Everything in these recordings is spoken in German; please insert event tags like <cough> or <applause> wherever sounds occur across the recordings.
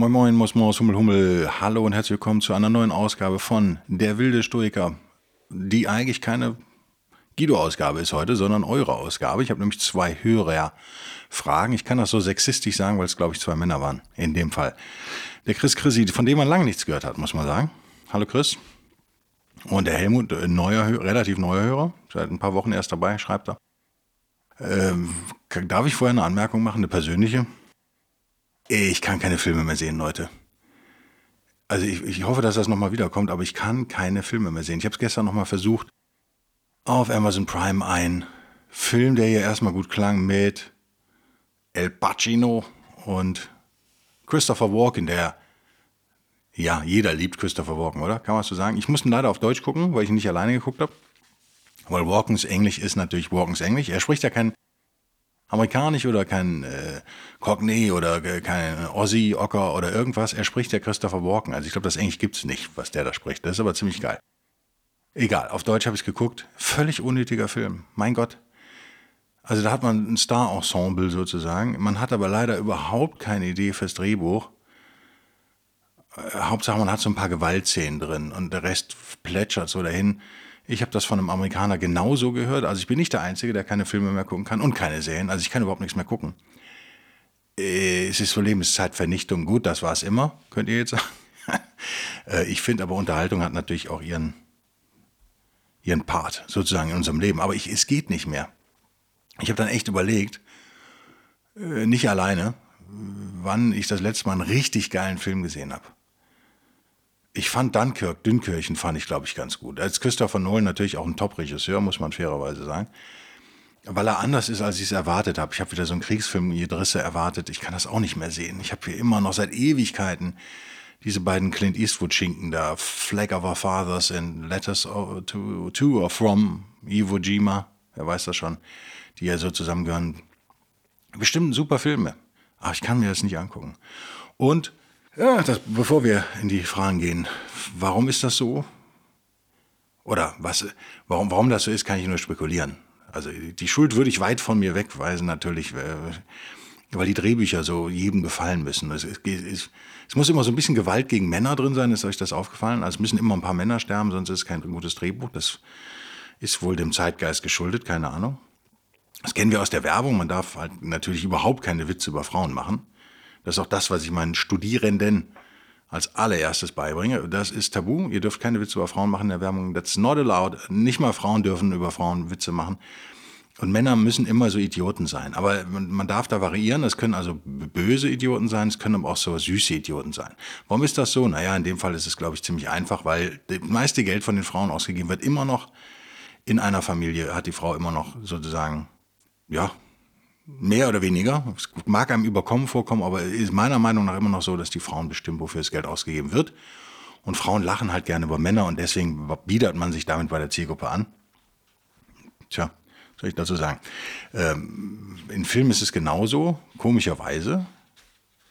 Moin Moin, Mos Mos, Hummel Hummel. Hallo und herzlich willkommen zu einer neuen Ausgabe von Der wilde Stoiker, die eigentlich keine Guido-Ausgabe ist heute, sondern eure Ausgabe. Ich habe nämlich zwei Hörerfragen. Ich kann das so sexistisch sagen, weil es, glaube ich, zwei Männer waren. In dem Fall. Der Chris Chrissy, von dem man lange nichts gehört hat, muss man sagen. Hallo Chris. Und der Helmut, äh, neuer, relativ neuer Hörer, seit ein paar Wochen erst dabei, schreibt er. Ähm, darf ich vorher eine Anmerkung machen, eine persönliche? Ich kann keine Filme mehr sehen, Leute. Also ich, ich hoffe, dass das nochmal wiederkommt, aber ich kann keine Filme mehr sehen. Ich habe es gestern nochmal versucht. Auf Amazon Prime ein Film, der hier erstmal gut klang mit El Pacino und Christopher Walken, der ja, jeder liebt Christopher Walken, oder? Kann man so sagen? Ich musste leider auf Deutsch gucken, weil ich ihn nicht alleine geguckt habe. Weil Walkens Englisch ist natürlich Walkens Englisch. Er spricht ja kein amerikanisch oder kein äh, Cockney oder äh, kein Aussie, Ocker oder irgendwas. Er spricht ja Christopher Walken. Also ich glaube, das Englisch gibt's nicht, was der da spricht. Das ist aber ziemlich geil. Egal, auf Deutsch habe ich geguckt. Völlig unnötiger Film. Mein Gott. Also da hat man ein Star-Ensemble sozusagen. Man hat aber leider überhaupt keine Idee fürs Drehbuch. Äh, Hauptsache, man hat so ein paar Gewaltszenen drin und der Rest plätschert so dahin. Ich habe das von einem Amerikaner genauso gehört. Also ich bin nicht der Einzige, der keine Filme mehr gucken kann und keine Serien. Also ich kann überhaupt nichts mehr gucken. Äh, es ist so Lebenszeitvernichtung. Gut, das war es immer, könnt ihr jetzt sagen. <laughs> Äh, ich finde aber Unterhaltung hat natürlich auch ihren, ihren Part sozusagen in unserem Leben. Aber ich, es geht nicht mehr. Ich habe dann echt überlegt, äh, nicht alleine, wann ich das letzte Mal einen richtig geilen Film gesehen habe ich fand Dunkirk, Dünkirchen fand ich, glaube ich, ganz gut. Als Christopher Nolan natürlich auch ein Top-Regisseur, muss man fairerweise sagen. Weil er anders ist, als ich es erwartet habe. Ich habe wieder so einen Kriegsfilm Jedrisse erwartet. Ich kann das auch nicht mehr sehen. Ich habe hier immer noch seit Ewigkeiten diese beiden Clint Eastwood-Schinken da. Flag of Our Fathers and Letters to, to or from Iwo Jima. Wer weiß das schon. Die ja so zusammengehören. Bestimmt super Filme. Aber ich kann mir das nicht angucken. Und ja, das, bevor wir in die Fragen gehen, warum ist das so? Oder was, warum, warum das so ist, kann ich nur spekulieren. Also die Schuld würde ich weit von mir wegweisen, natürlich, äh, weil die Drehbücher so jedem gefallen müssen. Es, es, es, es, muss immer so ein bisschen Gewalt gegen Männer drin sein, ist euch das aufgefallen? Also es müssen immer ein paar Männer sterben, sonst ist es kein gutes Drehbuch. Das ist wohl dem Zeitgeist geschuldet, keine Ahnung. Das kennen wir aus der Werbung. Man darf halt natürlich überhaupt keine Witze über Frauen machen. Das ist auch das, was ich meinen Studierenden als allererstes beibringe. Das ist tabu. Ihr dürft keine Witze über Frauen machen in der Werbung. That's not allowed. Nicht mal Frauen dürfen über Frauen Witze machen. Und Männer müssen immer so Idioten sein. Aber man darf da variieren. Es können also böse Idioten sein, es können aber auch so süße Idioten sein. Warum ist das so? Naja, in dem Fall ist es, glaube ich, ziemlich einfach, weil das meiste Geld von den Frauen ausgegeben wird immer noch in einer Familie, hat die Frau immer noch sozusagen, ja, mehr oder weniger. Es mag einem überkommen vorkommen, aber ist meiner Meinung nach immer noch so, dass die Frauen bestimmen, wofür das Geld ausgegeben wird. Und Frauen lachen halt gerne über Männer und deswegen biedert man sich damit bei der Zielgruppe an. Tja, soll ich dazu sagen? Ähm, in Filmen ist es genauso, komischerweise.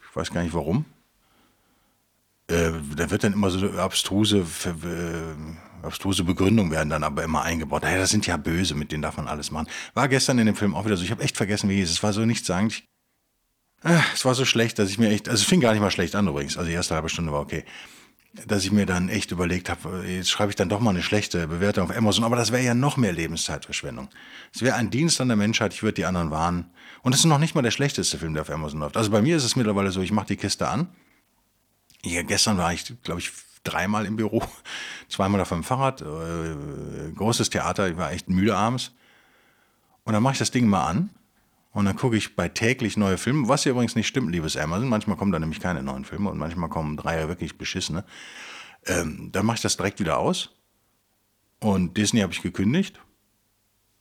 Ich weiß gar nicht warum. Äh, da wird dann immer so abstruse, äh, abstruse Begründungen werden dann aber immer eingebaut. Naja, das sind ja böse, mit denen darf man alles machen. War gestern in dem Film auch wieder so. Ich habe echt vergessen, wie es. Es war so nichtssagend. Äh, es war so schlecht, dass ich mir echt, also es fing gar nicht mal schlecht an übrigens. Also die erste halbe Stunde war okay. Dass ich mir dann echt überlegt habe, jetzt schreibe ich dann doch mal eine schlechte Bewertung auf Amazon. Aber das wäre ja noch mehr Lebenszeitverschwendung. Es wäre ein Dienst an der Menschheit, ich würde die anderen warnen. Und es ist noch nicht mal der schlechteste Film, der auf Amazon läuft. Also bei mir ist es mittlerweile so, ich mache die Kiste an ja, gestern war ich, glaube ich, dreimal im Büro, <laughs> zweimal auf dem Fahrrad, äh, großes Theater, ich war echt müde abends. Und dann mache ich das Ding mal an und dann gucke ich bei täglich neue Filme, was ja übrigens nicht stimmt, liebes Amazon. Manchmal kommen da nämlich keine neuen Filme und manchmal kommen drei wirklich beschissene. Ähm, dann mache ich das direkt wieder aus. Und Disney habe ich gekündigt.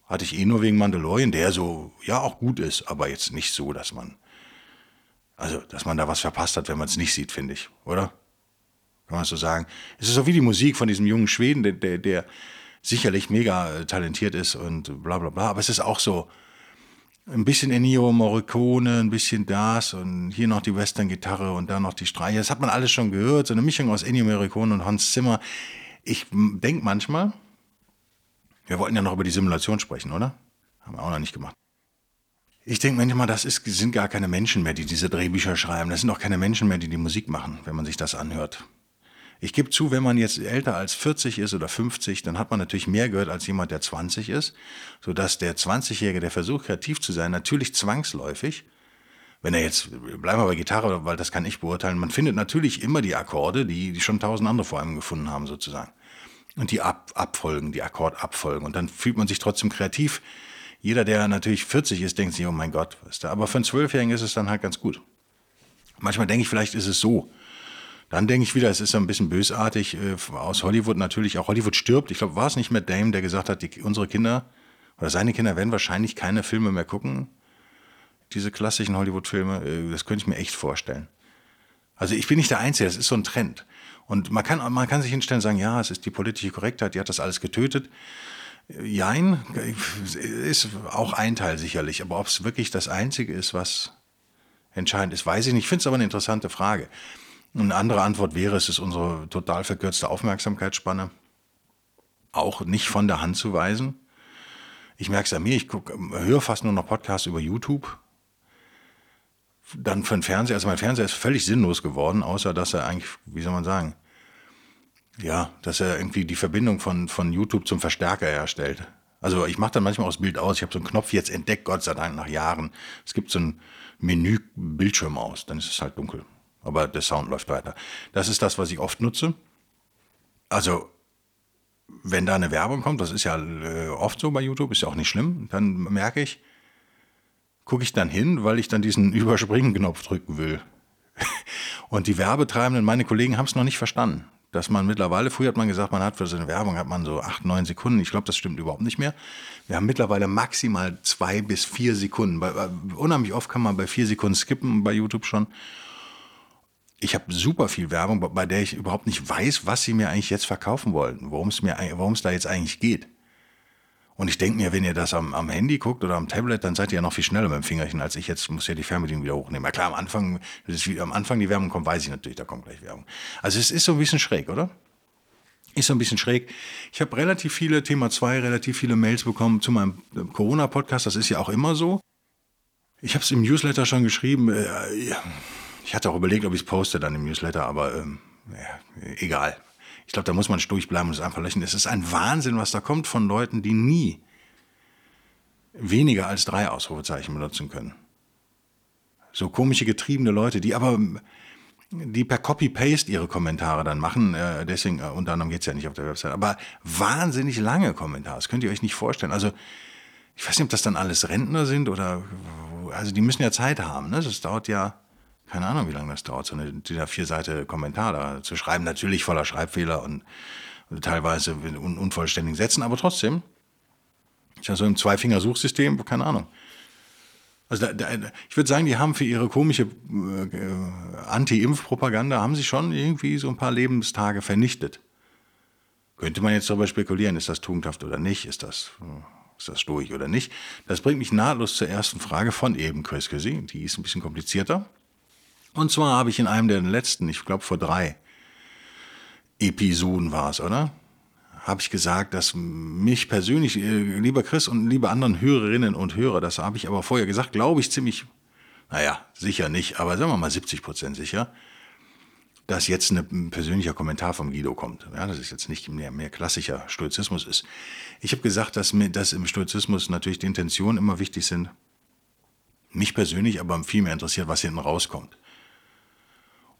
Hatte ich eh nur wegen Mandalorian, der so, ja, auch gut ist, aber jetzt nicht so, dass man Also, dass man da was verpasst hat, wenn man es nicht sieht, finde ich, oder? Kann man so sagen. Es ist so wie die Musik von diesem jungen Schweden, der, der, der sicherlich mega äh, talentiert ist und bla bla bla. Aber es ist auch so ein bisschen Ennio Morricone, ein bisschen das und hier noch die Western-Gitarre und da noch die Streicher. Das hat man alles schon gehört. So eine Mischung aus Ennio Morricone und Hans Zimmer. Ich denke manchmal, wir wollten ja noch über die Simulation sprechen, oder? Haben wir auch noch nicht gemacht. Ich denke manchmal, das ist, sind gar keine Menschen mehr, die diese Drehbücher schreiben. Das sind auch keine Menschen mehr, die die Musik machen, wenn man sich das anhört. Ich gebe zu, wenn man jetzt älter als 40 ist oder 50, dann hat man natürlich mehr gehört als jemand, der 20 ist, sodass der 20-Jährige, der versucht, kreativ zu sein, natürlich zwangsläufig, wenn er jetzt, bleiben wir bei Gitarre, weil das kann ich beurteilen, man findet natürlich immer die Akkorde, die, schon tausend andere vor einem gefunden haben, sozusagen. Und die Ab Abfolgen, die Akkordabfolgen. Und dann fühlt man sich trotzdem kreativ. Jeder, der natürlich 40 ist, denkt sich, oh mein Gott, was da. Aber für einen Zwölfjährigen ist es dann halt ganz gut. Manchmal denke ich, vielleicht ist es so, dann denke ich wieder, es ist ein bisschen bösartig äh, aus Hollywood natürlich. Auch Hollywood stirbt. Ich glaube, war es nicht Matt Dame, der gesagt hat, die, unsere Kinder oder seine Kinder werden wahrscheinlich keine Filme mehr gucken. Diese klassischen Hollywood-Filme, äh, das könnte ich mir echt vorstellen. Also ich bin nicht der Einzige, das ist so ein Trend. Und man kann, man kann sich hinstellen und sagen, ja, es ist die politische Korrektheit, die hat das alles getötet. Jein, ist auch ein Teil sicherlich. Aber ob es wirklich das Einzige ist, was entscheidend ist, weiß ich nicht. Ich finde es aber eine interessante Frage. Eine andere Antwort wäre, es ist unsere total verkürzte Aufmerksamkeitsspanne. Auch nicht von der Hand zu weisen. Ich merke es an mir, ich höre fast nur noch Podcasts über YouTube. Dann für den Fernseher, also mein Fernseher ist völlig sinnlos geworden, außer dass er eigentlich, wie soll man sagen, ja, dass er irgendwie die Verbindung von, von YouTube zum Verstärker herstellt. Also ich mache dann manchmal auch das Bild aus. Ich habe so einen Knopf jetzt entdeckt, Gott sei Dank, nach Jahren. Es gibt so ein Menü Bildschirm aus, dann ist es halt dunkel aber der Sound läuft weiter. Das ist das, was ich oft nutze. Also, wenn da eine Werbung kommt, das ist ja äh, oft so bei YouTube, ist ja auch nicht schlimm, dann merke ich, gucke ich dann hin, weil ich dann diesen <laughs> Überspringen-Knopf drücken will. <laughs> Und die Werbetreibenden, meine Kollegen haben es noch nicht verstanden. Dass man mittlerweile, früher hat man gesagt, man hat für so eine Werbung hat man so acht, neun Sekunden. Ich glaube, das stimmt überhaupt nicht mehr. Wir haben mittlerweile maximal zwei bis vier Sekunden. Bei, unheimlich oft kann man bei vier Sekunden skippen bei YouTube schon ich habe super viel Werbung, bei der ich überhaupt nicht weiß, was sie mir eigentlich jetzt verkaufen wollten, worum es mir, worum es da jetzt eigentlich geht. Und ich denke mir, wenn ihr das am, am, Handy guckt oder am Tablet, dann seid ihr ja noch viel schneller mit dem Fingerchen als ich jetzt. Muss ja die Fernbedienung wieder hochnehmen. Ja klar, am Anfang, wie, am Anfang die Werbung kommt, weiß ich natürlich, da kommt gleich Werbung. Also es ist so ein bisschen schräg, oder? Ist so ein bisschen schräg. Ich habe relativ viele, Thema 2, relativ viele Mails bekommen zu meinem Corona-Podcast. Das ist ja auch immer so. Ich habe es im Newsletter schon geschrieben. Äh, ja ich hatte auch überlegt, ob ich es poste dann im Newsletter, aber ähm, ja, egal. Ich glaube, da muss man sturch bleiben und es einfach lächeln. Es ist ein Wahnsinn, was da kommt von Leuten, die nie weniger als drei Ausrufezeichen benutzen können. So komische, getriebene Leute, die aber die per Copy-Paste ihre Kommentare dann machen. Äh, deswegen, äh, unter anderem geht es ja nicht auf der Website. Aber wahnsinnig lange Kommentare. Das könnt ihr euch nicht vorstellen. Also, ich weiß nicht, ob das dann alles Rentner sind oder. Also, die müssen ja Zeit haben. Ne? Das dauert ja keine Ahnung, wie lange das dauert, so eine dieser vier Seite Kommentar da zu schreiben. Natürlich voller Schreibfehler und, teilweise un unvollständigen Sätzen, aber trotzdem. Ich habe so ein Zweifinger-Suchsystem, keine Ahnung. Also da, da, ich würde sagen, die haben für ihre komische äh, Anti-Impf-Propaganda haben sie schon irgendwie so ein paar Lebenstage vernichtet. Könnte man jetzt darüber spekulieren, ist das tugendhaft oder nicht, ist das, ist das durch oder nicht. Das bringt mich nahtlos zur ersten Frage von eben Chris Chrissy. Die ist ein bisschen komplizierter. Und zwar habe ich in einem der letzten, ich glaube vor drei Episoden war es, oder? Habe ich gesagt, dass mich persönlich, äh, lieber Chris und liebe anderen Hörerinnen und Hörer, das habe ich aber vorher gesagt, glaube ich ziemlich, naja, sicher nicht, aber sagen wir mal 70 Prozent sicher, dass jetzt ein persönlicher Kommentar vom Guido kommt. Ja, das ist jetzt nicht mehr, mehr klassischer Stoizismus ist. Ich habe gesagt, dass, mir, dass im Stoizismus natürlich die Intentionen immer wichtig sind. Mich persönlich aber viel mehr interessiert, was hinten rauskommt.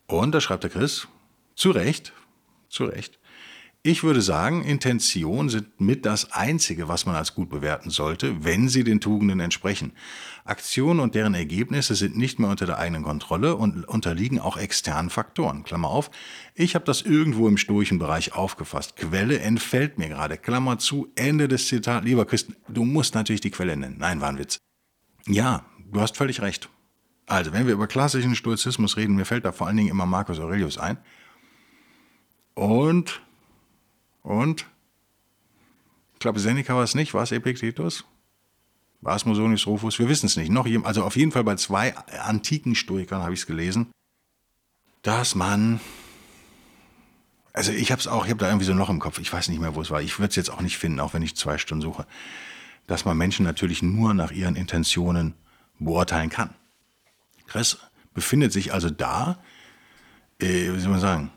Und da schreibt der Chris, zu Recht, zu Recht, ich würde sagen, Intentionen sind mit das Einzige, was man als gut bewerten sollte, wenn sie den Tugenden entsprechen. Aktionen und deren Ergebnisse sind nicht mehr unter der eigenen Kontrolle und unterliegen auch externen Faktoren. Klammer auf, ich habe das irgendwo im stoischen Bereich aufgefasst. Quelle entfällt mir gerade. Klammer zu, Ende des Zitats. Lieber Christen, du musst natürlich die Quelle nennen. Nein, war ein Witz. Ja, du hast völlig recht. Also, wenn wir über klassischen Stoizismus reden, mir fällt da vor allen Dingen immer Marcus Aurelius ein. Und, und, ich glaube, Seneca war es nicht, war es Epictetus? War es Musonius Rufus? Wir wissen es nicht. Noch, also auf jeden Fall bei zwei antiken Stoikern habe ich es gelesen, dass man, also ich habe es auch, ich habe da irgendwie so noch im Kopf, ich weiß nicht mehr, wo es war. Ich würde es jetzt auch nicht finden, auch wenn ich zwei Stunden suche, dass man Menschen natürlich nur nach ihren Intentionen beurteilen kann. Chris befindet sich also da, äh, wie soll man sagen,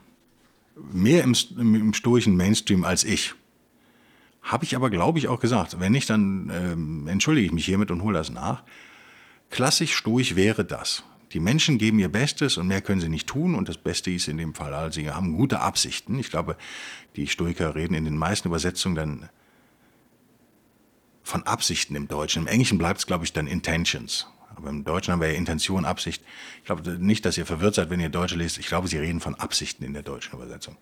mehr im, im stoischen Mainstream als ich. Habe ich aber, glaube ich, auch gesagt. Wenn nicht, dann ähm, entschuldige ich mich hiermit und hole das nach. Klassisch stoisch wäre das. Die Menschen geben ihr Bestes und mehr können sie nicht tun. Und das Beste ist in dem Fall, also sie haben gute Absichten. Ich glaube, die Stoiker reden in den meisten Übersetzungen dann von Absichten im Deutschen. Im Englischen bleibt es, glaube ich, dann Intentions. Aber im Deutschen haben wir ja Intention, Absicht. Ich glaube nicht, dass ihr verwirrt seid, wenn ihr Deutsche lest. Ich glaube, sie reden von Absichten in der deutschen Übersetzung.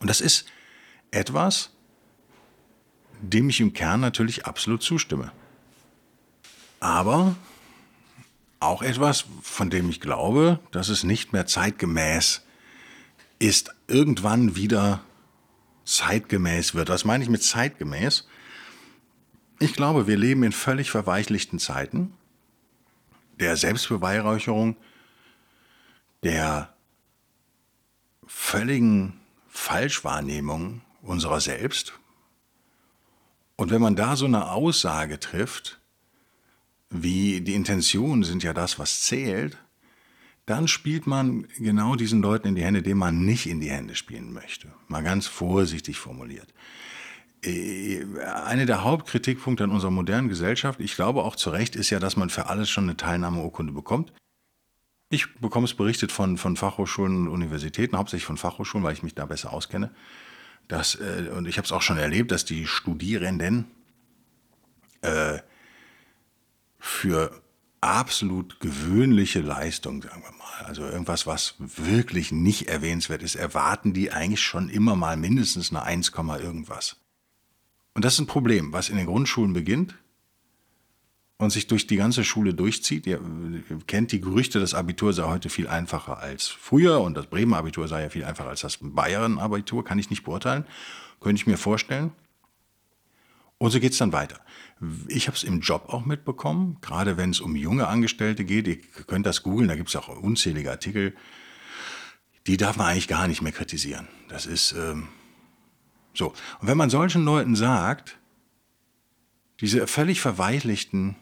Und das ist etwas, dem ich im Kern natürlich absolut zustimme. Aber auch etwas, von dem ich glaube, dass es nicht mehr zeitgemäß ist, irgendwann wieder zeitgemäß wird. Was meine ich mit zeitgemäß? Ich glaube, wir leben in völlig verweichlichten Zeiten der Selbstbeweihräucherung, der völligen Falschwahrnehmung unserer selbst. Und wenn man da so eine Aussage trifft, wie die Intentionen sind ja das, was zählt, dann spielt man genau diesen Leuten in die Hände, denen man nicht in die Hände spielen möchte. Mal ganz vorsichtig formuliert. Äh, eine der Hauptkritikpunkte an unserer modernen Gesellschaft, ich glaube auch zu Recht, ist ja, dass man für alles schon eine Teilnahmeurkunde bekommt. Ich bekomme es berichtet von, von Fachhochschulen und Universitäten, hauptsächlich von Fachhochschulen, weil ich mich da besser auskenne. Dass, äh, und ich habe es auch schon erlebt, dass die Studierenden äh, für absolut gewöhnliche Leistung, sagen wir mal, also irgendwas, was wirklich nicht erwähnenswert ist, erwarten die eigentlich schon immer mal mindestens eine 1, irgendwas. Und das ist ein Problem, was in den Grundschulen beginnt und sich durch die ganze Schule durchzieht. Ihr kennt die Gerüchte, das Abitur sei heute viel einfacher als früher und das Bremer Abitur sei ja viel einfacher als das Bayern-Abitur, kann ich nicht beurteilen, könnte ich mir vorstellen. Und so geht es dann weiter. Ich habe es im Job auch mitbekommen, gerade wenn es um junge Angestellte geht. Ihr könnt das googeln, da gibt es auch unzählige Artikel. Die darf man eigentlich gar nicht mehr kritisieren. Das ist, ähm, so, und wenn man solchen Leuten sagt, diese völlig verweichlichten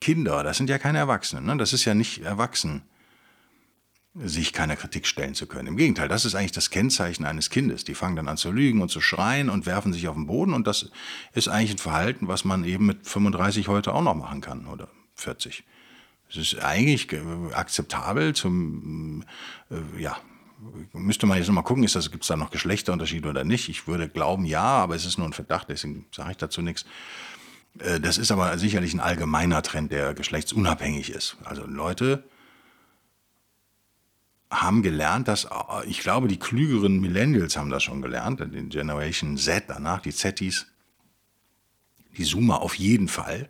Kinder, das sind ja keine Erwachsenen, ne? das ist ja nicht erwachsen, sich keiner Kritik stellen zu können. Im Gegenteil, das ist eigentlich das Kennzeichen eines Kindes. Die fangen dann an zu lügen und zu schreien und werfen sich auf den Boden und das ist eigentlich ein Verhalten, was man eben mit 35 heute auch noch machen kann oder 40. Es ist eigentlich akzeptabel zum, äh, ja, müsste man jetzt noch mal gucken, ist das, gibt es da noch Geschlechterunterschiede oder nicht? Ich würde glauben, ja, aber es ist nur ein Verdacht, deswegen sage ich dazu nichts. Äh, das ist aber sicherlich ein allgemeiner Trend, der geschlechtsunabhängig ist. Also Leute haben gelernt, dass, äh, ich glaube, die klügeren Millennials haben das schon gelernt, die Generation Z danach, die Zettis, die Zoomer auf jeden Fall,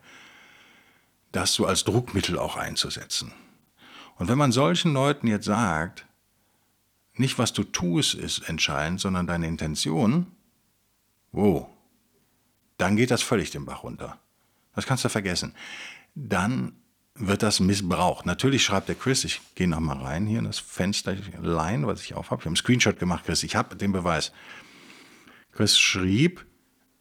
das so als Druckmittel auch einzusetzen. Und wenn man solchen Leuten jetzt sagt, nicht was du tust ist entscheidend, sondern deine Intention, wo? Dann geht das völlig den Bach runter. Das kannst du vergessen. Dann wird das missbraucht. Natürlich schreibt der Chris, ich gehe nochmal rein hier in das Fensterlein, was ich aufhabe. Ich habe einen Screenshot gemacht, Chris. Ich habe den Beweis. Chris schrieb,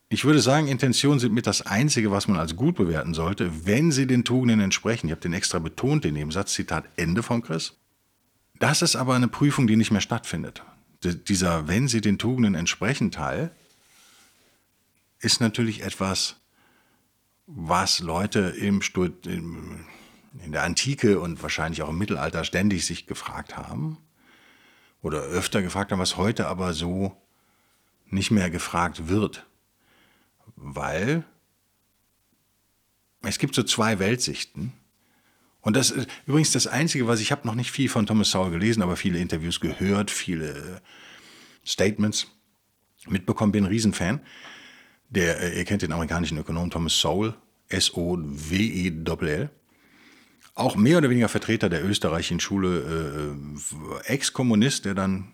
ich würde sagen, Intentionen sind mit das Einzige, was man als gut bewerten sollte, wenn sie den Tugenden entsprechen. Ich habe den extra betont, den Nebensatz, Zitat Ende von Chris. Das ist aber eine Prüfung, die nicht mehr stattfindet. Dieser, wenn sie den Tugenden entsprechen, Teil, ist natürlich etwas, was Leute im Stud in der Antike und wahrscheinlich auch im Mittelalter ständig sich gefragt haben oder öfter gefragt haben, was heute aber so nicht mehr gefragt wird, weil es gibt so zwei Weltsichten. Und das ist übrigens das Einzige, was ich habe noch nicht viel von Thomas Sowell gelesen, aber viele Interviews gehört, viele Statements mitbekommen, bin ein Riesenfan. Der, äh, ihr kennt den amerikanischen Ökonom Thomas Sowell, S-O-W-E-L-L. auch mehr oder weniger Vertreter der österreichischen Schule, äh, Ex-Kommunist, der dann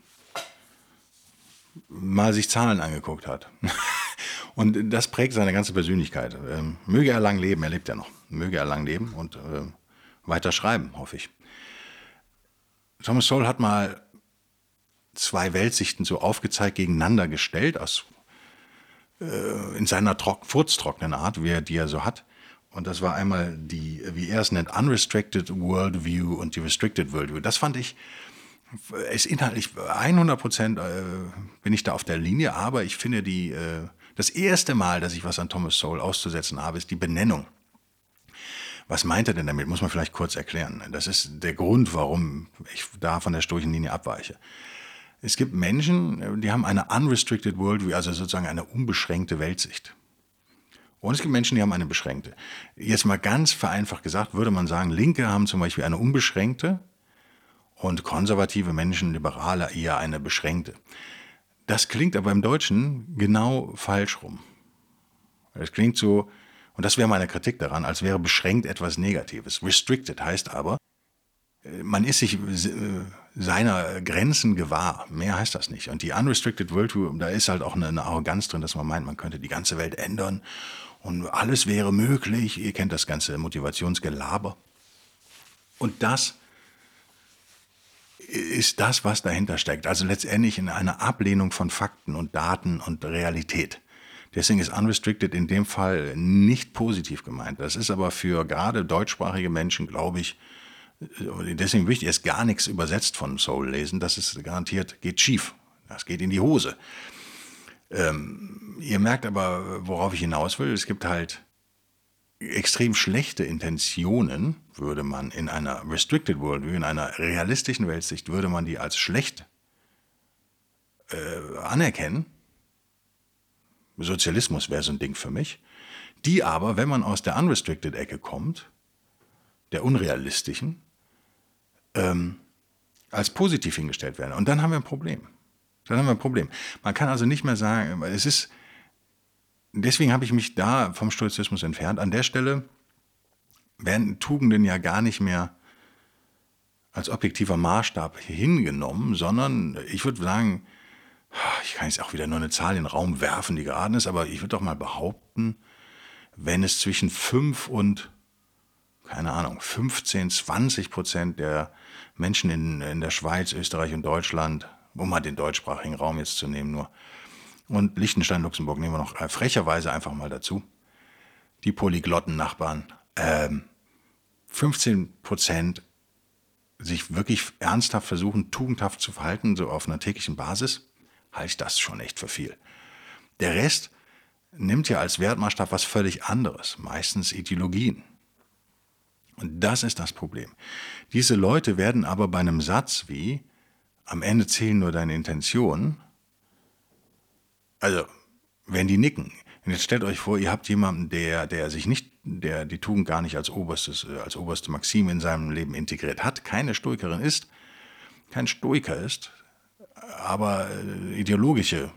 mal sich Zahlen angeguckt hat. <laughs> und das prägt seine ganze Persönlichkeit. Ähm, möge er lang leben, er lebt ja noch. Möge er lang leben und äh, weiter schreiben, hoffe ich. Thomas Sowell hat mal zwei Weltsichten so aufgezeigt, gegeneinander gestellt, aus, äh, in seiner trock, furztrockenen Art, wie er die er so hat. Und das war einmal die, wie er es nennt, Unrestricted Worldview und die Restricted Worldview. Das fand ich, ist inhaltlich 100 Prozent äh, bin ich da auf der Linie, aber ich finde die, äh, das erste Mal, dass ich was an Thomas Sowell auszusetzen habe, ist die Benennung. Was meint er denn damit? Muss man vielleicht kurz erklären. Das ist der Grund, warum ich da von der Sturchenlinie abweiche. Es gibt Menschen, die haben eine unrestricted worldview, also sozusagen eine unbeschränkte Weltsicht. Und es gibt Menschen, die haben eine beschränkte. Jetzt mal ganz vereinfacht gesagt, würde man sagen, Linke haben zum Beispiel eine unbeschränkte und konservative Menschen, Liberale eher eine beschränkte. Das klingt aber im Deutschen genau falsch rum. Es klingt so, und das wäre meine Kritik daran, als wäre beschränkt etwas Negatives. Restricted heißt aber, äh, man ist sich äh, seiner Grenzen gewahr. Mehr heißt das nicht. Und die Unrestricted Worldview, da ist halt auch eine, Arroganz drin, dass man meint, man könnte die ganze Welt ändern und alles wäre möglich. Ihr kennt das ganze Motivationsgelaber. Und das ist das, was dahinter steckt. Also letztendlich in einer Ablehnung von Fakten und Daten und Realität. Deswegen ist unrestricted in dem Fall nicht positiv gemeint. Das ist aber für gerade deutschsprachige Menschen, glaube ich, äh, deswegen wichtig, ist gar nichts übersetzt von Soul lesen. Das ist garantiert, geht schief. Das geht in die Hose. Ähm, ihr merkt aber, worauf ich hinaus will. Es gibt halt extrem schlechte Intentionen, würde man in einer Restricted Worldview, in einer realistischen Weltsicht, würde man die als schlecht äh, anerkennen. Sozialismus wäre so ein Ding für mich, die aber, wenn man aus der Unrestricted-Ecke kommt, der unrealistischen, ähm, als positiv hingestellt werden. Und dann haben wir ein Problem. Dann haben wir ein Problem. Man kann also nicht mehr sagen, es ist, deswegen habe ich mich da vom Stoizismus entfernt. An der Stelle werden Tugenden ja gar nicht mehr als objektiver Maßstab hingenommen, sondern ich würde sagen, ich kann jetzt auch wieder nur eine Zahl in den Raum werfen, die geraden ist, aber ich würde doch mal behaupten, wenn es zwischen 5 und, keine Ahnung, 15, 20 Prozent der Menschen in, in der Schweiz, Österreich und Deutschland, um mal den deutschsprachigen Raum jetzt zu nehmen nur, und Liechtenstein, Luxemburg nehmen wir noch äh, frecherweise einfach mal dazu, die polyglotten Nachbarn, ähm, 15 Prozent sich wirklich ernsthaft versuchen, tugendhaft zu verhalten, so auf einer täglichen Basis, halte ich das schon echt für viel. Der Rest nimmt ja als Wertmaßstab was völlig anderes, meistens Ideologien. Und das ist das Problem. Diese Leute werden aber bei einem Satz wie am Ende zählen nur deine Intentionen, also wenn die nicken, und jetzt stellt euch vor, ihr habt jemanden, der, der sich nicht, der die Tugend gar nicht als oberstes, als oberste Maxime in seinem Leben integriert hat, keine Stoikerin ist, kein Stoiker ist, aber äh, ideologische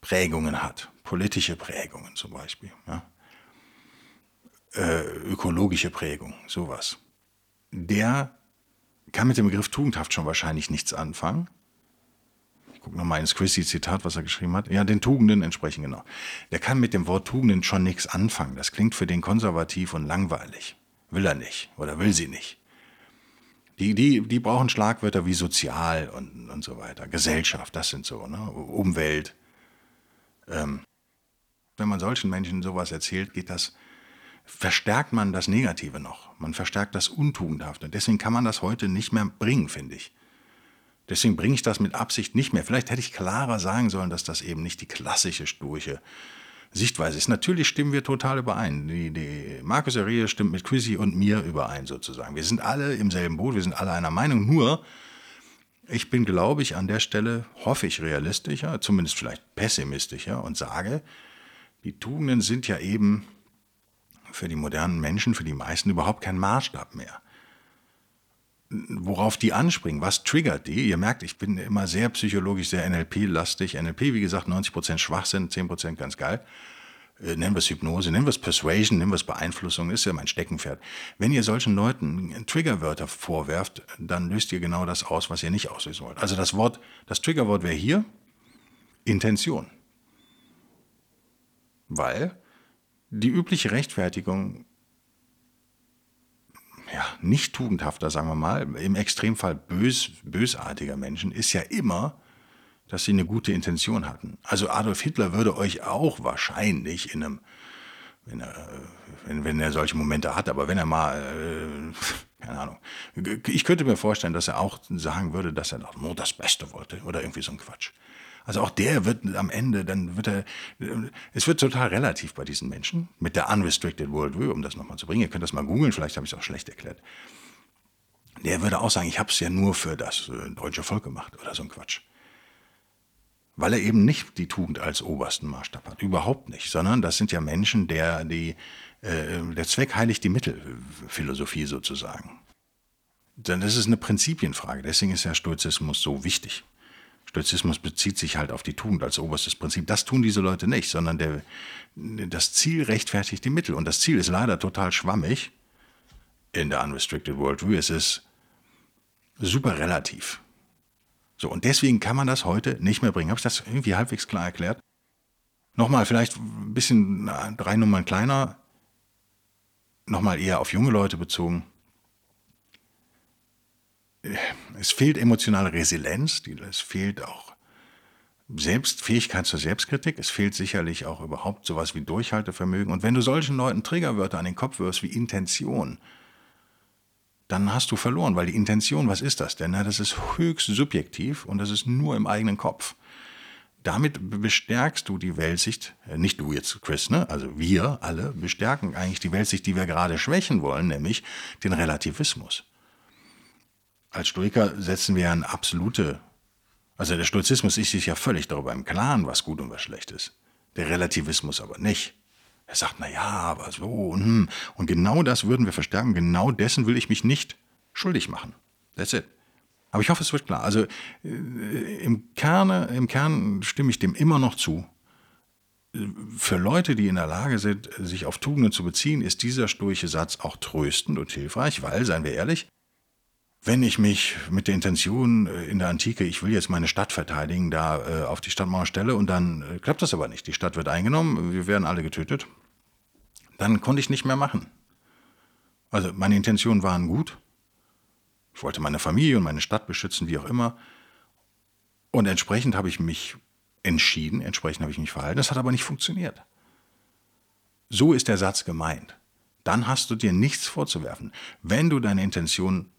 Prägungen hat, politische Prägungen zum Beispiel, ja? äh, ökologische Prägung, sowas. Der kann mit dem Begriff tugendhaft schon wahrscheinlich nichts anfangen. Ich gucke nochmal ins Chrissy-Zitat, was er geschrieben hat. Ja, den Tugenden entsprechen, genau. Der kann mit dem Wort Tugenden schon nichts anfangen. Das klingt für den konservativ und langweilig. Will er nicht oder will sie nicht. Die, die, die brauchen Schlagwörter wie sozial und, und so weiter. Gesellschaft, das sind so, ne? Umwelt. Ähm, wenn man solchen Menschen sowas erzählt, geht das, verstärkt man das Negative noch. Man verstärkt das Untugendhafte. Deswegen kann man das heute nicht mehr bringen, finde ich. Deswegen bringe ich das mit Absicht nicht mehr. Vielleicht hätte ich klarer sagen sollen, dass das eben nicht die klassische Sturche Sichtweise ist. Natürlich stimmen wir total überein. Die, die Markus Aurelius stimmt mit Chrissy und mir überein sozusagen. Wir sind alle im selben Boot, wir sind alle einer Meinung. Nur, ich bin, glaube ich, an der Stelle, hoffe ich, realistischer, zumindest vielleicht pessimistischer und sage, die Tugenden sind ja eben für die modernen Menschen, für die meisten überhaupt kein Maßstab mehr worauf die anspringen, was triggert die. Ihr merkt, ich bin immer sehr psychologisch, sehr NLP-lastig. NLP, wie gesagt, 90% Schwachsinn, 10% ganz geil. äh, nennen wir es Hypnose, nennen wir es Persuasion, nennen wir es Beeinflussung, ist ja mein Steckenpferd. Wenn ihr solchen Leuten Triggerwörter vorwerft, dann löst ihr genau das aus, was ihr nicht auslösen wollt. Also das Wort, das Triggerwort wäre hier Intention. Weil die übliche Rechtfertigung ja, nicht tugendhafter, sagen wir mal, im Extremfall bös, bösartiger Menschen ist ja immer, dass sie eine gute Intention hatten. Also Adolf Hitler würde euch auch wahrscheinlich in einem, wenn er, wenn, wenn er solche Momente hat, aber wenn er mal, äh, <laughs> keine Ahnung, ich könnte mir vorstellen, dass er auch sagen würde, dass er nur das Beste wollte oder irgendwie so ein Quatsch. Also auch der wird am Ende, dann wird er, es wird total relativ bei diesen Menschen mit der Unrestricted Worldview, um das nochmal zu bringen. Ihr könnt das mal googeln, vielleicht habe ich es auch schlecht erklärt. Der würde auch sagen, ich habe es ja nur für das äh, deutsche Volk gemacht oder so ein Quatsch. Weil er eben nicht die Tugend als obersten Maßstab hat. Überhaupt nicht. Sondern das sind ja Menschen, der, die, äh, der Zweck heiligt die Mittelphilosophie sozusagen. Denn das ist eine Prinzipienfrage. Deswegen ist ja Stoizismus so wichtig. Stoizismus bezieht sich halt auf die Tugend als oberstes Prinzip. Das tun diese Leute nicht, sondern der, das Ziel rechtfertigt die Mittel. Und das Ziel ist leider total schwammig in der Unrestricted Worldview. Es ist super relativ. So, und deswegen kann man das heute nicht mehr bringen. Habe ich das irgendwie halbwegs klar erklärt? Nochmal, vielleicht ein bisschen drei Nummern kleiner, nochmal eher auf junge Leute bezogen es fehlt emotionale Resilienz, es fehlt auch Selbst, Fähigkeit zur Selbstkritik, es fehlt sicherlich auch überhaupt sowas wie Durchhaltevermögen. Und wenn du solchen Leuten Triggerwörter an den Kopf wirst wie Intention, dann hast du verloren, weil die Intention, was ist das denn? Na, das ist höchst subjektiv und das ist nur im eigenen Kopf. Damit bestärkst du die Weltsicht, äh, nicht du jetzt, Chris, ne? also wir alle bestärken eigentlich die Weltsicht, die wir gerade schwächen wollen, nämlich den Relativismus als Stoiker setzen wir ein absolute, also der Stoizismus ist sich ja völlig darüber im Klaren, was gut und was schlecht ist. Der Relativismus aber nicht. Er sagt, na ja, aber so und, hm. und genau das würden wir verstärken. Genau dessen will ich mich nicht schuldig machen. That's it. Aber ich hoffe, es wird klar. Also äh, im, Kerne, im Kern stimme ich dem immer noch zu. Für Leute, die in der Lage sind, sich auf Tugenden zu beziehen, ist dieser stoische Satz auch tröstend und hilfreich, weil, seien wir ehrlich, wenn ich mich mit der Intention äh, in der Antike, ich will jetzt meine Stadt verteidigen, da äh, auf die Stadtmauer stelle und dann äh, klappt das aber nicht. Die Stadt wird eingenommen, wir werden alle getötet. Dann konnte ich nicht mehr machen. Also meine Intentionen waren gut. Ich wollte meine Familie und meine Stadt beschützen, wie auch immer. Und entsprechend habe ich mich entschieden, entsprechend habe ich mich verhalten. Das hat aber nicht funktioniert. So ist der Satz gemeint. Dann hast du dir nichts vorzuwerfen. Wenn du deine Intention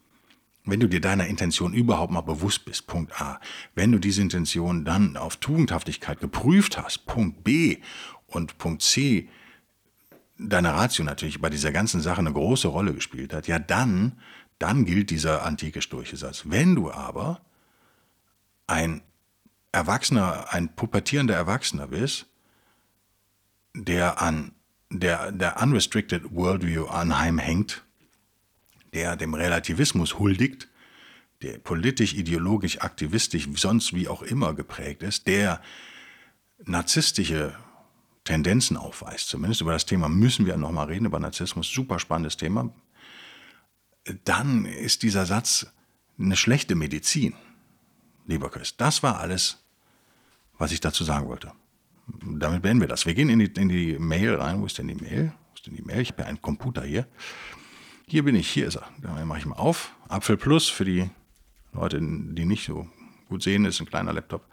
wenn du dir deiner Intention überhaupt mal bewusst bist, Punkt A, wenn du diese Intention dann auf Tugendhaftigkeit geprüft hast, Punkt B und Punkt C, deine Ratio natürlich bei dieser ganzen Sache eine große Rolle gespielt hat, ja dann, dann gilt dieser antike Durchsatz. Wenn du aber ein Erwachsener, ein pubertierender Erwachsener bist, der an der, der Unrestricted Worldview anheimhängt, der dem Relativismus huldigt, der politisch, ideologisch, aktivistisch, sonst wie auch immer geprägt ist, der narzisstische Tendenzen aufweist. Zumindest über das Thema müssen wir nochmal reden, über Narzissmus, super spannendes Thema. Dann ist dieser Satz eine schlechte Medizin, lieber Chris. Das war alles, was ich dazu sagen wollte. Damit beenden wir das. Wir gehen in die, in die Mail rein. Wo ist denn die Mail? Wo ist denn die Mail? Ich habe ja einen Computer hier. Hier bin ich, hier ist er. Dann mache ich mal auf. Apfel Plus für die Leute, die nicht so gut sehen, ist ein kleiner Laptop.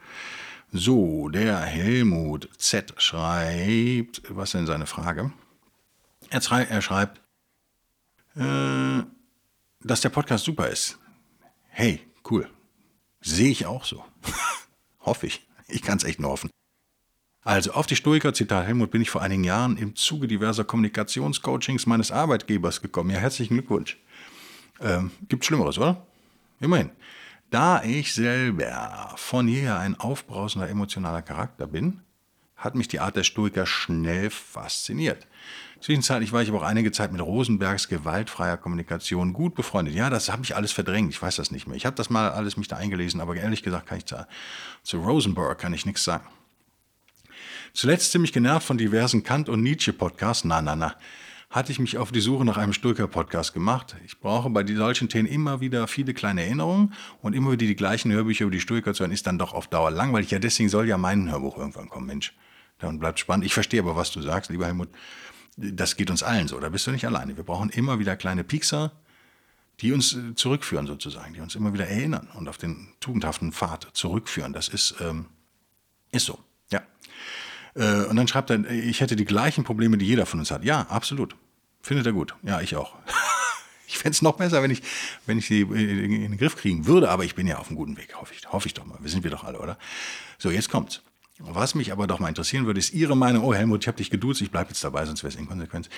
So, der Helmut Z schreibt, was denn seine Frage? Er, schrei er schreibt, äh, dass der Podcast super ist. Hey, cool. Sehe ich auch so. <laughs> Hoffe ich. Ich kann es echt nur hoffen. Also auf die Stoiker, Zitat Helmut, bin ich vor einigen Jahren im Zuge diverser Kommunikationscoachings meines Arbeitgebers gekommen. Ja, herzlichen Glückwunsch. Ähm, gibt Schlimmeres, oder? Immerhin. Da ich selber von jeher ein aufbrausender emotionaler Charakter bin, hat mich die Art der Stoiker schnell fasziniert. Zwischenzeitlich war ich aber auch einige Zeit mit Rosenbergs gewaltfreier Kommunikation gut befreundet. Ja, das habe ich alles verdrängt, ich weiß das nicht mehr. Ich habe das mal alles mich da eingelesen, aber ehrlich gesagt kann ich zu, zu Rosenberg kann ich nichts sagen. Zuletzt ziemlich genervt von diversen Kant- und Nietzsche-Podcasts. Na, na, na hatte ich mich auf die Suche nach einem Stoiker-Podcast gemacht. Ich brauche bei solchen Themen immer wieder viele kleine Erinnerungen und immer wieder die gleichen Hörbücher über die Stoiker zu hören, ist dann doch auf Dauer langweilig. Ja, deswegen soll ja mein Hörbuch irgendwann kommen, Mensch. Dann bleibt spannend. Ich verstehe aber, was du sagst, lieber Helmut. Das geht uns allen so, da bist du nicht alleine. Wir brauchen immer wieder kleine Piekser, die uns äh, zurückführen sozusagen, die uns immer wieder erinnern und auf den tugendhaften Pfad zurückführen. Das ist, ähm, ist so, und dann schreibt er, ich hätte die gleichen Probleme, die jeder von uns hat. Ja, absolut. Findet er gut. Ja, ich auch. <laughs> ich fände es noch besser, wenn ich, wenn ich sie in den Griff kriegen würde, aber ich bin ja auf einem guten Weg, hoffe ich, hoffe ich doch mal. Wir sind wir doch alle, oder? So, jetzt kommt's. Was mich aber doch mal interessieren würde, ist Ihre Meinung. Oh, Helmut, ich habe dich geduzt, ich bleibe jetzt dabei, sonst wäre es inkonsequent.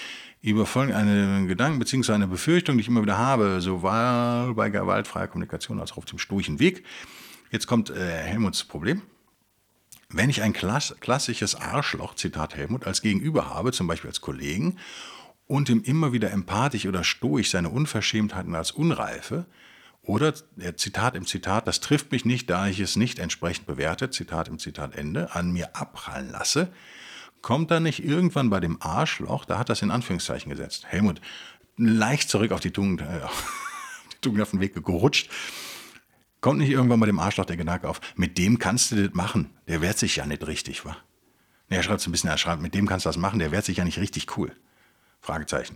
Über folgenden Gedanken bzw. eine Befürchtung, die ich immer wieder habe, sowohl bei gewaltfreier Kommunikation als auch auf dem sturchen Weg. Jetzt kommt äh, Helmuts Problem. Wenn ich ein klass klassisches Arschloch, Zitat Helmut, als Gegenüber habe, zum Beispiel als Kollegen, und ihm immer wieder empathisch oder stoisch seine Unverschämtheiten als Unreife oder, Zitat im Zitat, das trifft mich nicht, da ich es nicht entsprechend bewerte, Zitat im Zitat Ende, an mir abprallen lasse, kommt dann nicht irgendwann bei dem Arschloch, da hat das in Anführungszeichen gesetzt, Helmut, leicht zurück auf die Tugend, äh, <laughs> die tugendhaften Weg gerutscht, kommt nicht irgendwann bei dem Arschloch der Gedanke auf, mit dem kannst du das machen, der wehrt sich ja nicht richtig, wa? er schreibt es ein bisschen, er schreibt, mit dem kannst du das machen, der wehrt sich ja nicht richtig cool. Fragezeichen.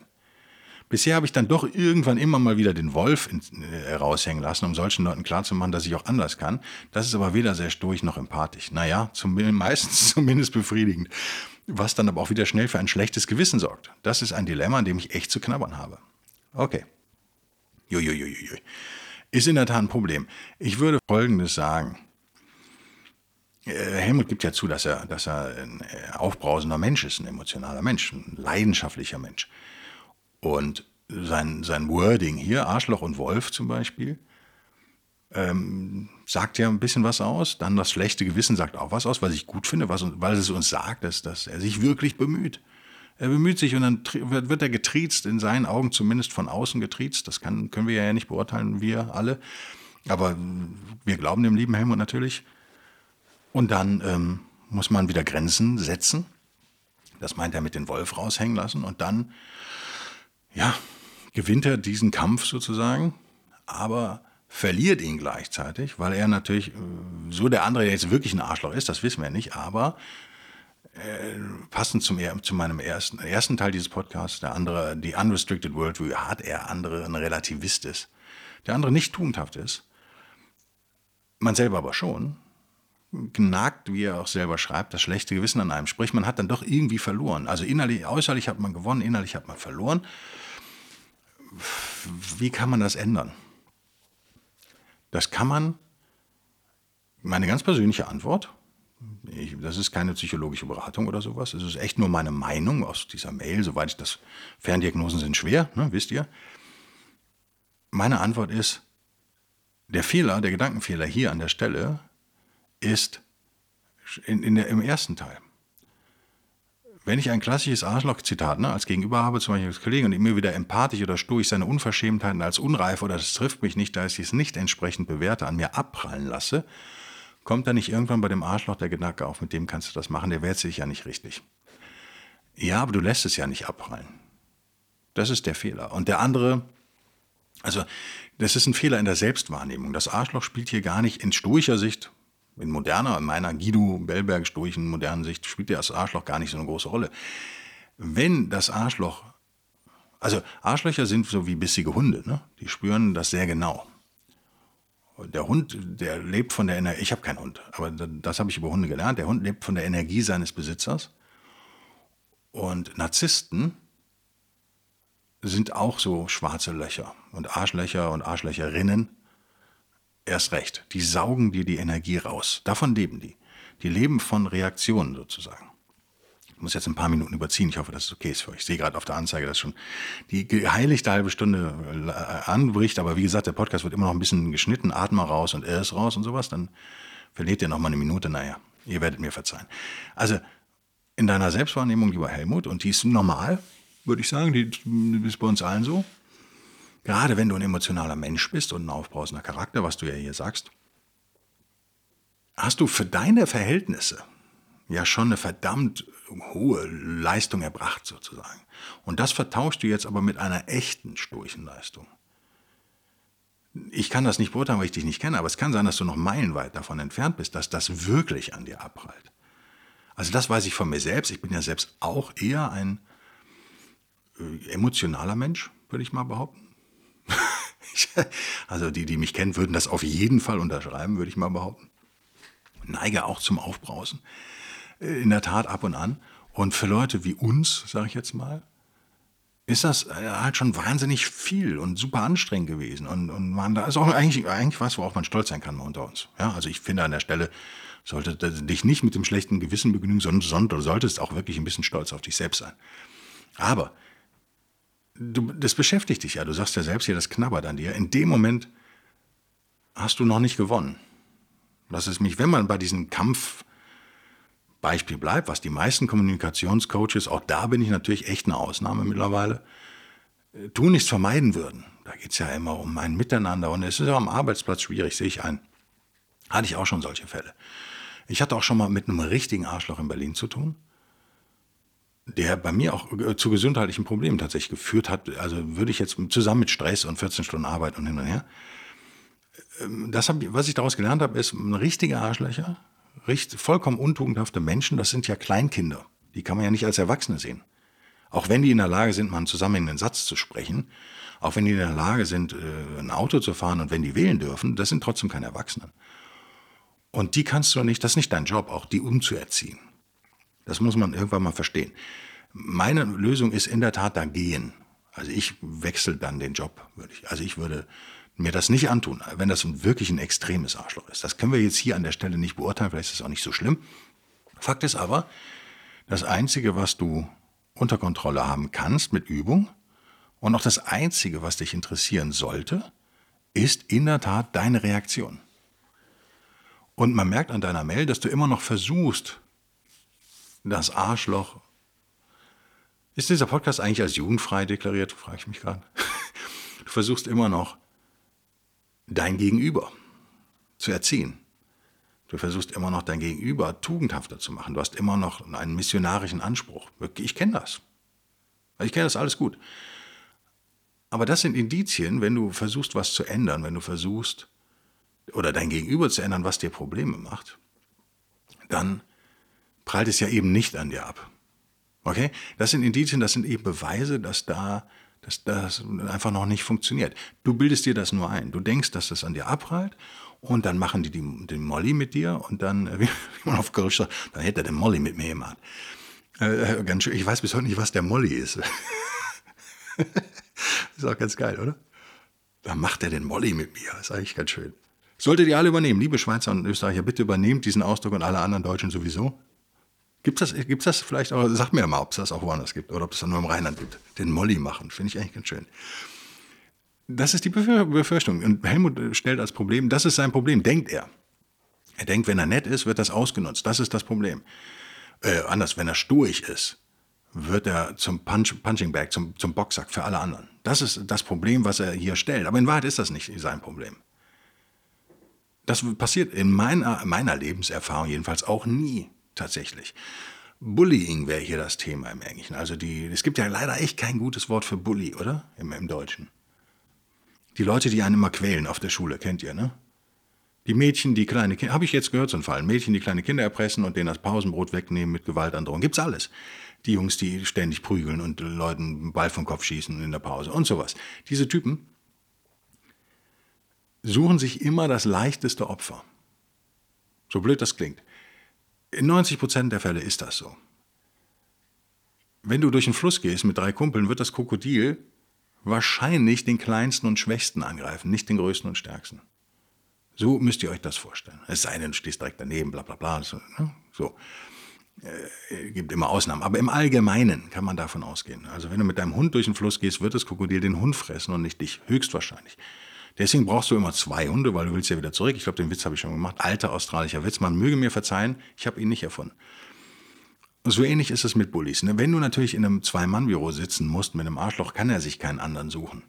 Bisher habe ich dann doch irgendwann immer mal wieder den Wolf in, äh, raushängen lassen, um solchen Leuten klarzumachen, dass ich auch anders kann. Das ist aber weder sehr stoisch noch empathisch. Naja, zum, <laughs> meistens zumindest befriedigend. Was dann aber auch wieder schnell für ein schlechtes Gewissen sorgt. Das ist ein Dilemma, an dem ich echt zu knabbern habe. Okay. Juiuiuiui. Ist in der Tat ein Problem. Ich würde Folgendes sagen. Äh, Helmut gibt ja zu, dass er, dass er ein äh, aufbrausender Mensch ist, ein emotionaler Mensch, ein leidenschaftlicher Mensch. Und sein, sein Wording hier, Arschloch und Wolf zum Beispiel, ähm, sagt ja ein bisschen was aus. Dann das schlechte Gewissen sagt auch was aus, was ich gut finde, was, weil es uns sagt, dass, dass er sich wirklich bemüht. Er bemüht sich und dann wird, er getriezt, in seinen Augen zumindest von außen getriezt. Das kann, können wir ja nicht beurteilen, wir alle. Aber wir glauben dem lieben Helmut natürlich. Und dann ähm, muss man wieder Grenzen setzen. Das meint er mit den Wolf raushängen lassen. Und dann, ja, gewinnt er diesen Kampf sozusagen, aber verliert ihn gleichzeitig, weil er natürlich, äh, so der andere jetzt wirklich ein Arschloch ist, das wissen wir nicht, aber äh, passend zum, zu meinem ersten, ersten Teil dieses Podcasts, der andere, die Unrestricted Worldview, hat er andere ein Relativist ist. Der andere nicht tugendhaft ist. Man selber aber schon genagt, wie er auch selber schreibt, das schlechte Gewissen an einem. Sprich, man hat dann doch irgendwie verloren. Also innerlich, äußerlich hat man gewonnen, innerlich hat man verloren. Wie kann man das ändern? Das kann man, meine ganz persönliche Antwort, ich, das ist keine psychologische Beratung oder sowas, es ist echt nur meine Meinung aus dieser Mail, soweit ich das, Ferndiagnosen sind schwer, ne, wisst ihr. Meine Antwort ist, der Fehler, der Gedankenfehler hier an der Stelle ist in, in der, im ersten Teil. Wenn ich ein klassisches Arschloch-Zitat ne, als Gegenüber habe, zum Beispiel als Kollegen, und immer wieder empathisch oder stoisch seine Unverschämtheiten als unreif oder das trifft mich nicht, da ich es nicht entsprechend bewerte, an mir abprallen lasse, kommt da nicht irgendwann bei dem Arschloch der Gedanke auf, mit dem kannst du das machen, der wehrt sich ja nicht richtig. Ja, aber du lässt es ja nicht abprallen. Das ist der Fehler. Und der andere, also das ist ein Fehler in der Selbstwahrnehmung. Das Arschloch spielt hier gar nicht in stoischer Sicht in moderner, in meiner Guido Bellberg stoischen modernen Sicht spielt das Arschloch gar nicht so eine große Rolle. Wenn das Arschloch, also Arschlöcher sind so wie bissige Hunde, ne? die spüren das sehr genau. Der Hund, der lebt von der Energie, ich habe keinen Hund, aber das habe ich über Hunde gelernt, der Hund lebt von der Energie seines Besitzers. Und Narzissten sind auch so schwarze Löcher und Arschlöcher und Arschlöcherinnen erst recht. Die saugen dir die Energie raus. Davon leben die. Die leben von Reaktionen sozusagen. Muss jetzt ein paar Minuten überziehen. Ich hoffe, dass es okay ist für euch. Ich sehe gerade auf der Anzeige, dass schon die geheiligte halbe Stunde äh, anbricht. Aber wie gesagt, der Podcast wird immer noch ein bisschen geschnitten. Atme raus und erst raus und sowas. Dann verliert ihr noch mal eine Minute. Naja, ihr werdet mir verzeihen. Also in deiner Selbstwahrnehmung, lieber Helmut, und die ist normal, würde ich sagen, die ist bei uns allen so. Gerade wenn du ein emotionaler Mensch bist und ein aufbrausender Charakter, was du ja hier sagst, hast du für deine Verhältnisse, ja schon eine verdammt hohe Leistung erbracht sozusagen. Und das vertauschst du jetzt aber mit einer echten sturchen Leistung. Ich kann das nicht beurteilen, weil ich dich nicht kenne, aber es kann sein, dass du noch meilenweit davon entfernt bist, dass das wirklich an dir abprallt. Also das weiß ich von mir selbst. Ich bin ja selbst auch eher ein äh, emotionaler Mensch, würde ich mal behaupten. <laughs> also die, die mich kennen, würden das auf jeden Fall unterschreiben, würde ich mal behaupten. Neige auch zum Aufbrausen. In der Tat ab und an. Und für Leute wie uns, sage ich jetzt mal, ist das äh, halt schon wahnsinnig viel und super anstrengend gewesen. Und, und man, da ist auch eigentlich, eigentlich was, worauf man stolz sein kann unter uns. Ja, also ich finde an der Stelle, sollte dich nicht mit dem schlechten Gewissen begnügen, sondern, sondern du solltest auch wirklich ein bisschen stolz auf dich selbst sein. Aber du, das beschäftigt dich ja. Du sagst ja selbst hier, das knabbert an dir. In dem Moment hast du noch nicht gewonnen. Das ist mich, wenn man bei diesem Kampf Beispiel bleibt, was die meisten Kommunikationscoaches, auch da bin ich natürlich echt eine Ausnahme mittlerweile, äh, tun nichts vermeiden würden. Da geht es ja immer um ein Miteinander und es ist auch am Arbeitsplatz schwierig, sehe ich ein. Hatte ich auch schon solche Fälle. Ich hatte auch schon mal mit einem richtigen Arschloch in Berlin zu tun, der bei mir auch äh, zu gesundheitlichen Problemen tatsächlich geführt hat. Also würde ich jetzt zusammen mit Stress und 14 Stunden Arbeit und hin und her. Ähm, das, was ich daraus gelernt habe, ist, ein richtiger Arschlöcher richtig, vollkommen untugendhafte Menschen, das sind ja Kleinkinder. Die kann man ja nicht als Erwachsene sehen. Auch wenn die in der Lage sind, mal einen zusammenhängenden Satz zu sprechen, auch wenn die in der Lage sind, äh, ein Auto zu fahren und wenn die wählen dürfen, das sind trotzdem keine Erwachsenen. Und die kannst du nicht, das ist nicht dein Job, auch die umzuerziehen. Das muss man irgendwann mal verstehen. Meine Lösung ist in der Tat da gehen. Also ich wechsle dann den Job, würde ich. Also ich würde mir das nicht antun, wenn das wirklich ein extremes Arschloch ist. Das können wir jetzt hier an der Stelle nicht beurteilen, vielleicht ist es auch nicht so schlimm. Fakt ist aber, das Einzige, was du unter Kontrolle haben kannst mit Übung und auch das Einzige, was dich interessieren sollte, ist in der Tat deine Reaktion. Und man merkt an deiner Mail, dass du immer noch versuchst, das Arschloch. Ist dieser Podcast eigentlich als jugendfrei deklariert, frage ich mich gerade. <laughs> Du versuchst immer noch, dein Gegenüber zu erziehen. Du versuchst immer noch dein Gegenüber tugendhafter zu machen. Du hast immer noch einen missionarischen Anspruch. Ich kenne das. Ich kenne das alles gut. Aber das sind Indizien, wenn du versuchst, was zu ändern, wenn du versuchst, oder dein Gegenüber zu ändern, was dir Probleme macht, dann prallt es ja eben nicht an dir ab. Okay? Das sind Indizien, das sind eben Beweise, dass da dass das einfach noch nicht funktioniert. Du bildest dir das nur ein. Du denkst, dass das an dir abprallt und dann machen die, die den Molly mit dir und dann, <laughs> wie man auf Kölsch sagt, dann hätte er den Molly mit mir gemacht. Äh, äh, ganz schön, ich weiß bis heute nicht, was der Molly ist. <laughs> ist auch ganz geil, oder? Dann macht er den Molly mit mir. Ist eigentlich ganz schön. Solltet ihr alle übernehmen, liebe Schweizer und Österreicher, bitte übernehmt diesen Ausdruck und alle anderen Deutschen sowieso. Gibt es das, gibt's das vielleicht auch, sag mir mal, ob es das auch woanders gibt oder ob es das nur im Rheinland gibt. Den Molly machen, finde ich eigentlich ganz schön. Das ist die Befürchtung. Und Helmut stellt als Problem, das ist sein Problem, denkt er. Er denkt, wenn er nett ist, wird das ausgenutzt. Das ist das Problem. Äh, anders, wenn er sturig ist, wird er zum Punch, Punching Bag, zum, zum Boxsack für alle anderen. Das ist das Problem, was er hier stellt. Aber in Wahrheit ist das nicht sein Problem. Das passiert in meiner, meiner Lebenserfahrung jedenfalls auch nie tatsächlich. Bullying wäre hier das Thema im Englischen. Also die, es gibt ja leider echt kein gutes Wort für Bully, oder? Im, Im Deutschen. Die Leute, die einen immer quälen auf der Schule, kennt ihr, ne? Die Mädchen, die kleine Kinder, habe ich jetzt gehört so einen Fall. Mädchen, die kleine Kinder erpressen und denen das Pausenbrot wegnehmen mit Gewaltandrohung. Gibt's alles. Die Jungs, die ständig prügeln und Leuten einen Ball vom Kopf schießen in der Pause und sowas. Diese Typen suchen sich immer das leichteste Opfer. So blöd das klingt. In 90 Prozent der Fälle ist das so. Wenn du durch den Fluss gehst mit drei Kumpeln, wird das Krokodil wahrscheinlich den kleinsten und schwächsten angreifen, nicht den größten und stärksten. So müsst ihr euch das vorstellen. Es sei denn, du stehst direkt daneben, bla bla bla. So. Ne? so. Äh, gibt immer Ausnahmen. Aber im Allgemeinen kann man davon ausgehen. Also wenn du mit deinem Hund durch den Fluss gehst, wird das Krokodil den Hund fressen und nicht dich. Höchstwahrscheinlich. Deswegen brauchst du immer zwei Hunde, weil du willst ja wieder zurück. Ich glaube, den Witz habe ich schon gemacht. Alter australischer Witz. Man möge mir verzeihen, ich habe ihn nicht erfunden. So ähnlich ist es mit Bullies. Ne? Wenn du natürlich in einem Zwei-Mann-Büro sitzen musst mit einem Arschloch, kann er sich keinen anderen suchen.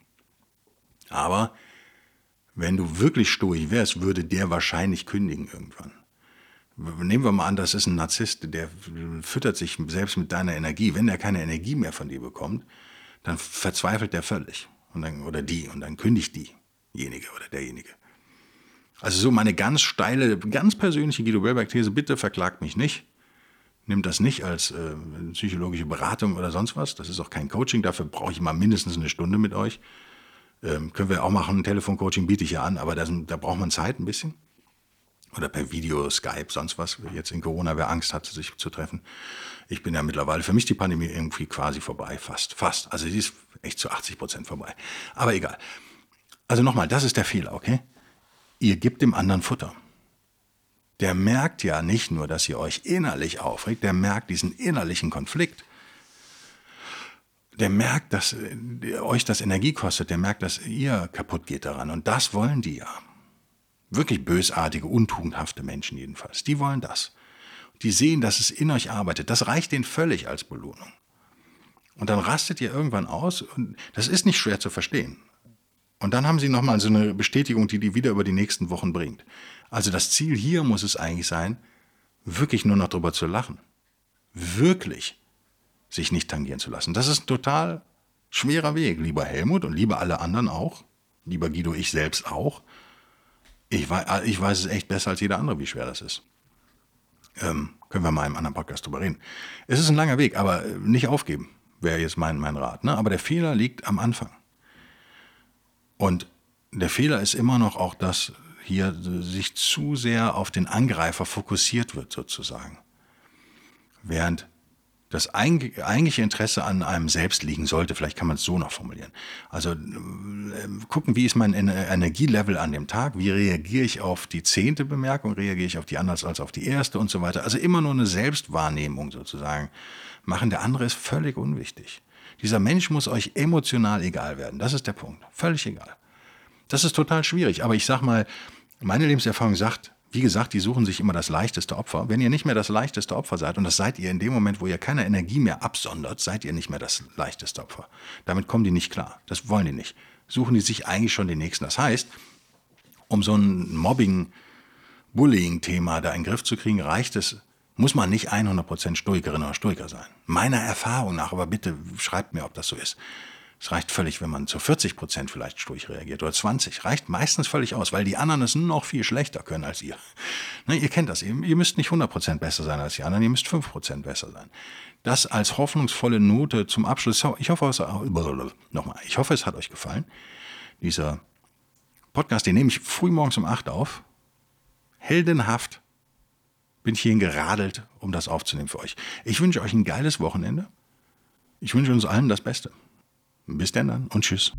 Aber wenn du wirklich sturig wärst, würde der wahrscheinlich kündigen irgendwann. Nehmen wir mal an, das ist ein Narzisst, der füttert sich selbst mit deiner Energie. Wenn er keine Energie mehr von dir bekommt, dann verzweifelt der völlig. Und dann, oder die. Und dann kündigt diejenige oder derjenige. Also so meine ganz steile, ganz persönliche Guido Bellberg-These, bitte verklagt mich nicht. Nimmt das nicht als äh, psychologische Beratung oder sonst was. Das ist auch kein Coaching. Dafür brauche ich mal mindestens eine Stunde mit euch. Ähm, können wir auch machen. Telefoncoaching biete ich ja an, aber das, da braucht man Zeit ein bisschen. Oder per Video, Skype, sonst was. Jetzt in Corona, wer Angst hat, sich zu treffen. Ich bin ja mittlerweile, für mich die Pandemie irgendwie quasi vorbei, fast, fast. Also sie ist echt zu 80 Prozent vorbei. Aber egal. Also nochmal, das ist der Fehler, okay? Ihr gebt dem anderen Futter. Der merkt ja nicht nur, dass ihr euch innerlich aufregt, der merkt diesen innerlichen Konflikt. Der merkt, dass äh, euch das Energie kostet, der merkt, dass ihr kaputt geht daran. Und das wollen die ja. Wirklich bösartige, untugendhafte Menschen jedenfalls. Die wollen das. Die sehen, dass es in euch arbeitet. Das reicht denen völlig als Belohnung. Und dann rastet ihr irgendwann aus und das ist nicht schwer zu verstehen. Und dann haben sie nochmal so eine Bestätigung, die die wieder über die nächsten Wochen bringt. Also das Ziel hier muss es eigentlich sein, wirklich nur noch drüber zu lachen. Wirklich sich nicht tangieren zu lassen. Das ist ein total schwerer Weg, lieber Helmut und lieber alle anderen auch, lieber Guido, ich selbst auch. Ich weiß, ich weiß es echt besser als jeder andere, wie schwer das ist. Ähm, können wir mal im anderen Podcast drüber reden. Es ist ein langer Weg, aber nicht aufgeben, wäre jetzt mein, mein Rat. Ne? Aber der Fehler liegt am Anfang. Und der Fehler ist immer noch auch, dass hier sich zu sehr auf den Angreifer fokussiert wird, sozusagen. Während das eigentliche Interesse an einem selbst liegen sollte, vielleicht kann man es so noch formulieren. Also äh, gucken, wie ist mein Energielevel an dem Tag, wie reagiere ich auf die zehnte Bemerkung, reagiere ich auf die anders als auf die erste und so weiter. Also immer nur eine Selbstwahrnehmung sozusagen machen. Der andere ist völlig unwichtig. Dieser Mensch muss euch emotional egal werden. Das ist der Punkt. Völlig egal. Das ist total schwierig. Aber ich sag mal, meine Lebenserfahrung sagt, wie gesagt, die suchen sich immer das leichteste Opfer. Wenn ihr nicht mehr das leichteste Opfer seid, und das seid ihr in dem Moment, wo ihr keine Energie mehr absondert, seid ihr nicht mehr das leichteste Opfer. Damit kommen die nicht klar. Das wollen die nicht. Suchen die sich eigentlich schon den nächsten. Das heißt, um so ein Mobbing, Bullying-Thema da in den Griff zu kriegen, reicht es, muss man nicht 100% Stoikerin oder Stoiker sein. Meiner Erfahrung nach, aber bitte schreibt mir, ob das so ist. Es reicht völlig, wenn man zu 40 Prozent vielleicht sturig reagiert oder 20. Reicht meistens völlig aus, weil die anderen es noch viel schlechter können als ihr. <laughs> Ne, ihr kennt das. Ihr, ihr müsst nicht 100 Prozent besser sein als die anderen, ihr müsst 5 Prozent besser sein. Das als hoffnungsvolle Note zum Abschluss. Ich hoffe, es, <laughs> nochmal, ich hoffe, es hat euch gefallen. Dieser Podcast, den nehme ich früh morgens um 8 auf. Heldenhaft bin ich hierhin geradelt, um das aufzunehmen für euch. Ich wünsche euch ein geiles Wochenende. Ich wünsche uns allen das Beste. Bis dann und tschüss.